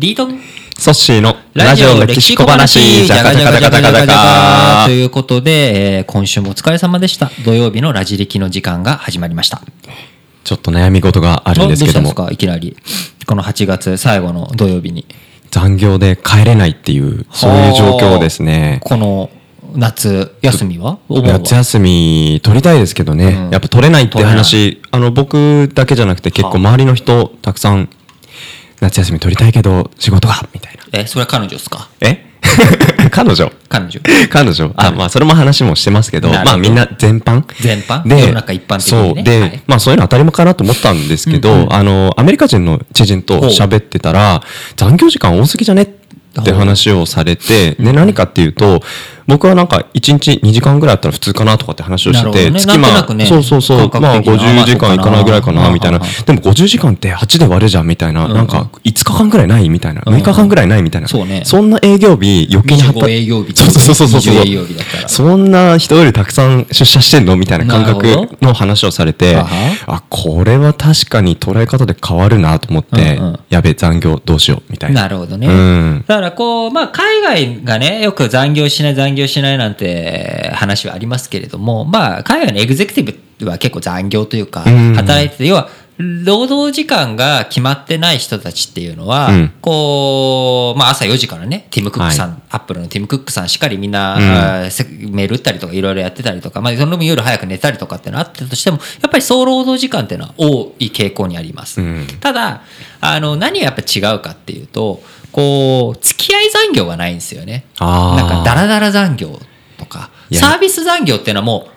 リート。ンソッシーのラジオメキシコ話、じゃかじゃかじゃかじゃかじゃかということで、えー今週もお疲れ様でした。土曜日のラジ歴の時間が始まりました。ちょっと悩み事があるんですけども。どうしたんですか？いきなり。この8月最後の土曜日に。残業で帰れないっていう、そういう状況ですね。この夏休みは？お盆は夏休み取りたいですけどね、うん。やっぱ取れないって話、あの僕だけじゃなくて結構周りの人たくさん夏休み取りたいけど仕事がみたいな。え、それは彼女ですか？え？彼女？彼女。彼女。あ、まあ、それも話もしてますけど、まあ、みんな全般？全般？で、世の中一般的にね。そう。で、はい。まあ、そういうの当たり前かなと思ったんですけど、うんうん。あの、アメリカ人の知人と喋ってたら、残業時間多すぎじゃね？って話をされて、で、何かっていうと、僕はなんか1日2時間ぐらいあったら普通かなとかって話をしてて、ね月まあねそうそうそう、まあ感覚的に50時間いかないぐらいかまあな、みたいな。でも50時間って8で割るじゃん、みたいな。なんか5日間ぐらいないみたいな。うん6日間ぐらいないみたいな。そうねそんな営業日余計に25営業日そうそうそうそうそう。20営業日だったらそんな人よりたくさん出社してんのみたいな感覚の話をされて、あ、これは確かに捉え方で変わるなと思って、やべえ、残業どうしよう、みたいな。なるほどね。うんだからこう、まあ海外がね、よく残業しない残業しないなんて話はありますけれども、まあ海外のエグゼクティブは結構残業というか、うん。働いてて、要は、労働時間が決まってない人たちっていうのは、うん。こう、まあ朝4時からね、ティム・クックさん、はアップルのティム・クックさんしっかりみんな、うん。メール打ったりとかいろいろやってたりとか、まあその分夜早く寝たりとかってのあったとしても、やっぱり総労働時間っていうのは多い傾向にあります。うん。ただあの何がやっぱ違うかっていうとこう付き合い残業がないんですよね。なんかダラダラ残業とか。サービス残業っていうのはもう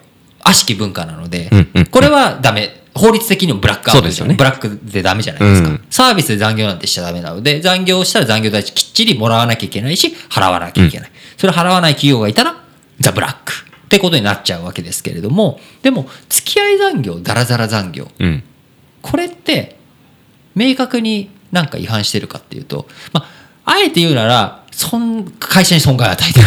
悪しき文化なので、うんうんこれはダメ。法律的にもブラックアウトですよね。ブラックでダメじゃないですか、うん。サービスで残業なんてしちゃダメなので残業したら残業代きっちりもらわなきゃいけないし払わなきゃいけない、それ払わない企業がいたらザ・ブラックってことになっちゃうわけですけれどもでも付き合い残業ダラダラ残業。うん。これって明確になんか違反してるかっていうと、まあ、あえて言うならそん会社に損害を与えてる。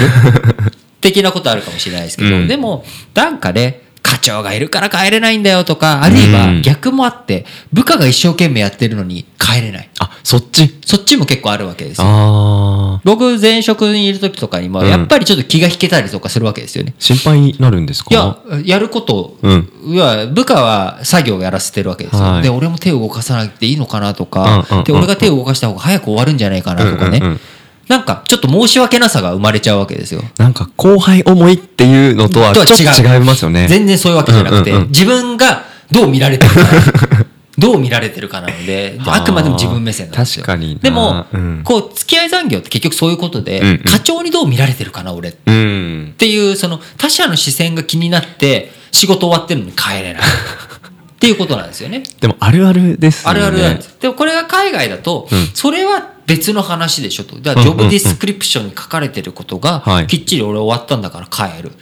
的なことあるかもしれないですけど、うん。でもなんかね課長がいるから帰れないんだよとかあるいはうん。逆もあって部下が一生懸命やってるのに帰れない。あ、そっち？そっちも結構あるわけですよ。僕前職にいる時とかにもうん。やっぱりちょっと気が引けたりとかするわけですよね、心配になるんですか？いや、やること、うん。いや部下は作業をやらせてるわけですよ。はい。で、俺も手を動かさなくていいのかなとか、うんうんうん。で、俺が手を動かした方が早く終わるんじゃないかなとかね、うんうんうんなんかちょっと申し訳なさが生まれちゃうわけですよ。なんか後輩思いっていうのとはちょっと違いますよね。全然そういうわけじゃなくて、自分がどう見られてるか。どう見られてるかなので、あくまでも自分目線なんですよ。確かになでも、うんこう、付き合い残業って結局そういうことで、うんうん課長にどう見られてるかな、俺っうん。ていうその他者の視線が気になって仕事終わってるのに帰れない っていうことなんですよね。でもあるあるですよね。あるあるなんです。でもこれが海外だと、うんそれは別の話でしょと。だからジョブディスクリプションに書かれてることが、はいきっちり俺終わったんだから帰る。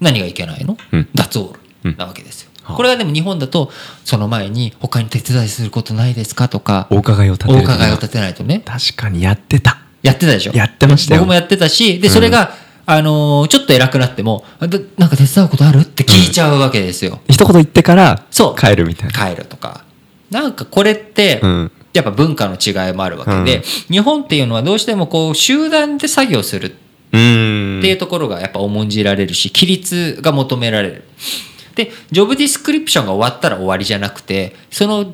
何がいけないの、うん脱オーうんルなわけですよ。はあこれがでも日本だと、その前に他に手伝いすることないですかとか、お伺いを立ておる。伺いを立てないとね。確かにやってた。やってたでしょ？やってましたよ僕もやってたし、で、それが、あのーちょっと偉くなっても、なんか手伝うことあるって聞いちゃうわけですよ。一言言ってからそう帰るみたいな。帰るとか。なんかこれって、うんやっぱ文化の違いもあるわけで、うん日本っていうのはどうしてもこう集団で作業する。っていうところがやっぱ重んじられるし、規律が求められる。で、ジョブディスクリプションが終わったら終わりじゃなくて、その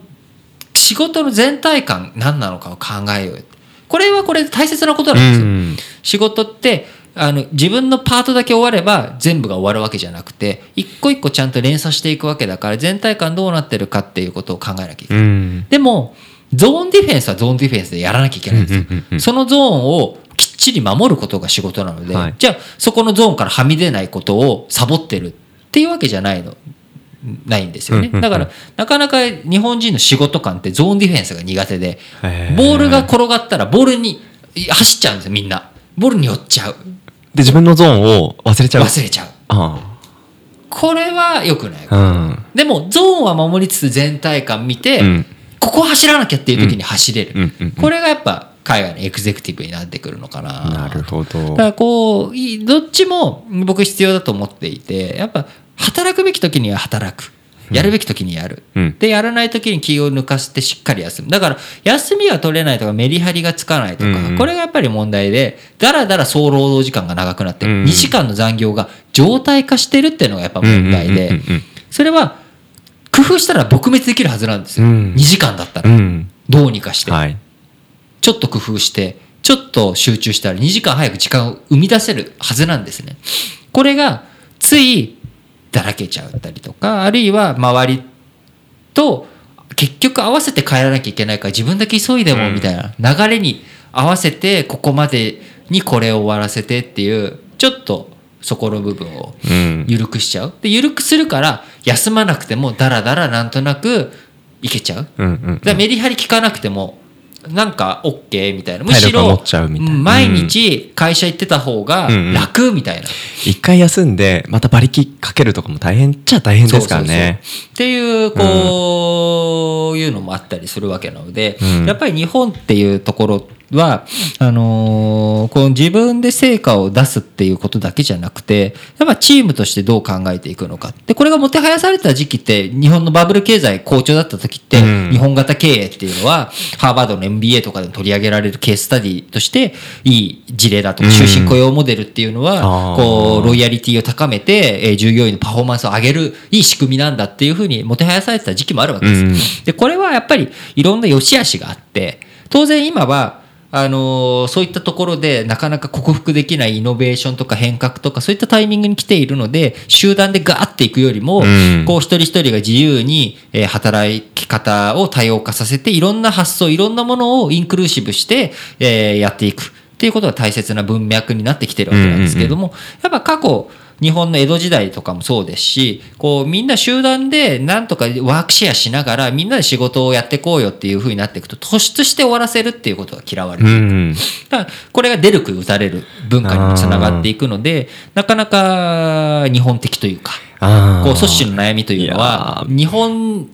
仕事の全体感何なのかを考えようよ。これはこれで大切なことなんですよ。うん仕事ってあの自分のパートだけ終われば全部が終わるわけじゃなくて一個一個ちゃんと連鎖していくわけだから全体感どうなってるかっていうことを考えなきゃいけない。うん。でもゾーンディフェンスはゾーンディフェンスでやらなきゃいけないんですよ。うんうんうんうん。そのゾーンをきっちり守ることが仕事なので、はい。じゃあそこのゾーンからはみ出ないことをサボってるっていうわけじゃないの。ないんですよね。うんうんうん。だからなかなか日本人の仕事感ってゾーンディフェンスが苦手でボールが転がったらボールに走っちゃうんですよみんな。ボールに寄っちゃう。で、自分のゾーンを忘れちゃう。忘れちゃう。あこれは良くないあ。うん。でもゾーンは守りつつ全体感見て、うんここ走らなきゃっていう時に走れる、うんうんうんうん。これがやっぱ海外のエグゼクティブになってくるのかな。なるほど。だか。らこういどっちも僕必要だと思っていてやっぱ働くべき時には働く。やるべき時にやる、うん。でやらない時に気を抜かせてしっかり休む。だから休みが取れないとかメリハリがつかないとか、うんうん。これがやっぱり問題でだらだら総労働時間が長くなってる、うん。2時間の残業が常態化してるっていうのがやっぱ問題で、うんうんうんうん。それは工夫したら撲滅できるはずなんですよ、うん。2時間だったら、うん。どうにかして、はい。ちょっと工夫してちょっと集中したら2時間早く時間を生み出せるはずなんですね。これがついだらけちゃったりとかあるいは周りと結局合わせて帰らなきゃいけないから自分だけ急いでもみたいな。流れに合わせてここまでにこれを終わらせてっていうちょっとそこの部分をうん。緩くしちゃう。で緩くするから休まなくてもダラダラなんとなくいけちゃう。うんうんだからメリハリ効かなくてもなんか OK みたいな。むしろ毎日会社行ってた方がうんうん。楽みたいな、一回休んで、また馬力かけるとかも大変っちゃ大変ですからね。っていうこういうのもあったりするわけなので、うん。やっぱり日本っていうところはあのーこの自分で成果を出すっていうことだけじゃなくてやっぱチームとしてどう考えていくのか。でこれがもてはやされた時期って日本のバブル経済好調だった時って、うん。日本型経営っていうのはハーバードの MBA とかでも取り上げられるケーススタディとしていい事例だとうん。終身雇用モデルっていうのはあー。こうロイヤリティを高めて、えー従業員のパフォーマンスを上げるいい仕組みなんだっていうふうにもてはやされてた時期もあるわけです。うん。でこれはやっぱりいろんな良し悪しがあって当然今はあのーそういったところでなかなか克服できないイノベーションとか変革とかそういったタイミングに来ているので集団でガーっていくよりも、うん。こう一人一人が自由に、えー働き方を多様化させていろんな発想いろんなものをインクルーシブして、えーやっていく。っていうことが大切な文脈になってきてるわけなんですけれども、やっぱ過去日本の江戸時代とかもそうですしこうみんな集団でなんとかワークシェアしながらみんなで仕事をやっていこうよっていうふうになっていくと突出して終わらせるっていうことが嫌われうる。ん。だからこれが出るく打たれる文化にもつながっていくのでなかなか日本的というか。こう組織の悩みというのはい日本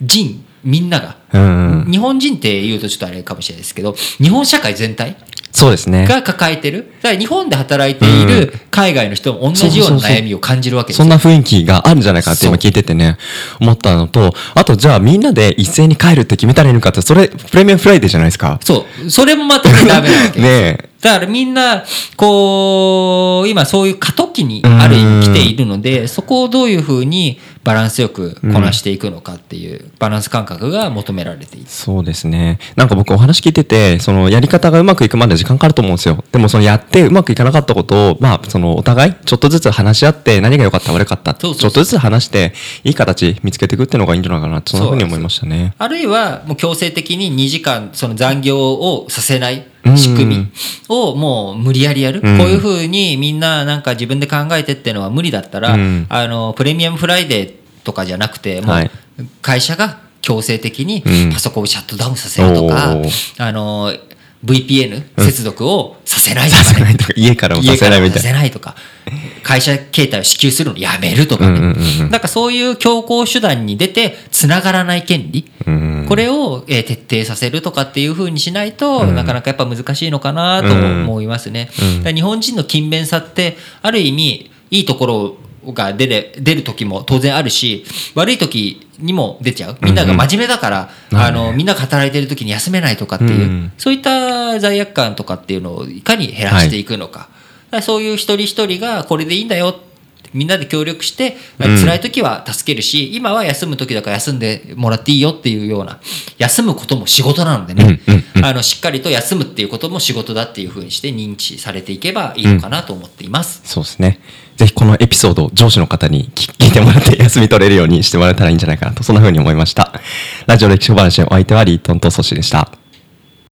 人みんながうん。日本人って言うとちょっとあれかもしれないですけど日本社会全体そうですね。が抱えてる？だから日本で働いている海外の人も同じような悩みを感じるわけですそよんな雰囲気があるんじゃないかって今聞いててね、思ったのと、あとじゃあみんなで一斉に帰るって決めたらいいのかって、それプレミアムフライデーじゃないですか。そうそれもまたねダメなわけ ねえ。だからみんな、こう、今そういう過渡期にある意味来ているので、そこをどういうふうにバランスよくこなしていくのかっていうバランス感覚が求められている。そうですね。なんか僕お話聞いてて、そのやり方がうまくいくまで時間かかると思うんですよ。でもそのやってうまくいかなかったことを、まあそのお互いちょっとずつ話し合って何が良かった悪かった、ちょっとずつ話していい形見つけていくっていうのがいいんじゃないかなって、そんなふうに思いましたね。あるいはもう強制的に2時間その残業をさせないうん仕組み。をもう無理やりやる、うん。こういうふうにみんななんか自分で考えてっていうのは無理だったら、うん。あのプレミアムフライデーとかじゃなくてもはい。う会社が強制的にうん。パソコンをシャットダウンさせるとか、おー。あの VPN 接続をさせないとさか。ね、せないとか、家からもさせないみたいな。とか。会社携帯を支給するのやめるとかなんかそういう強行手段に出てつながらない権利、うんこれを、えー徹底させるとかっていうふうにしないと、うん。なかなかやっぱ難しいのかなと思いますね。日本人の勤勉さってある意味いいところが出れ出る時も当然あるし悪い時にも出ちゃう。みんなが真面目だから、うんうんあのみんなが働いてる時に休めないとかっていう、うん。そういった罪悪感とかっていうのをいかに減らしていくのか,、だからそういう一人一人がこれでいいんだよみんなで協力して、うん辛い時は助けるし今は休む時だから休んでもらっていいよっていうような休むことも仕事なのでね、うんうんうんあのしっかりと休むっていうことも仕事だっていうふうにして認知されていけばいいのかなと思っています。そうですね。ぜひこのエピソードを上司の方に聞聞いてもらって休み取れるようにしてもらえたらいいんじゃないかなと、そんな風に思いました。ラジオ歴史小話のお相手はリートンとソシでした。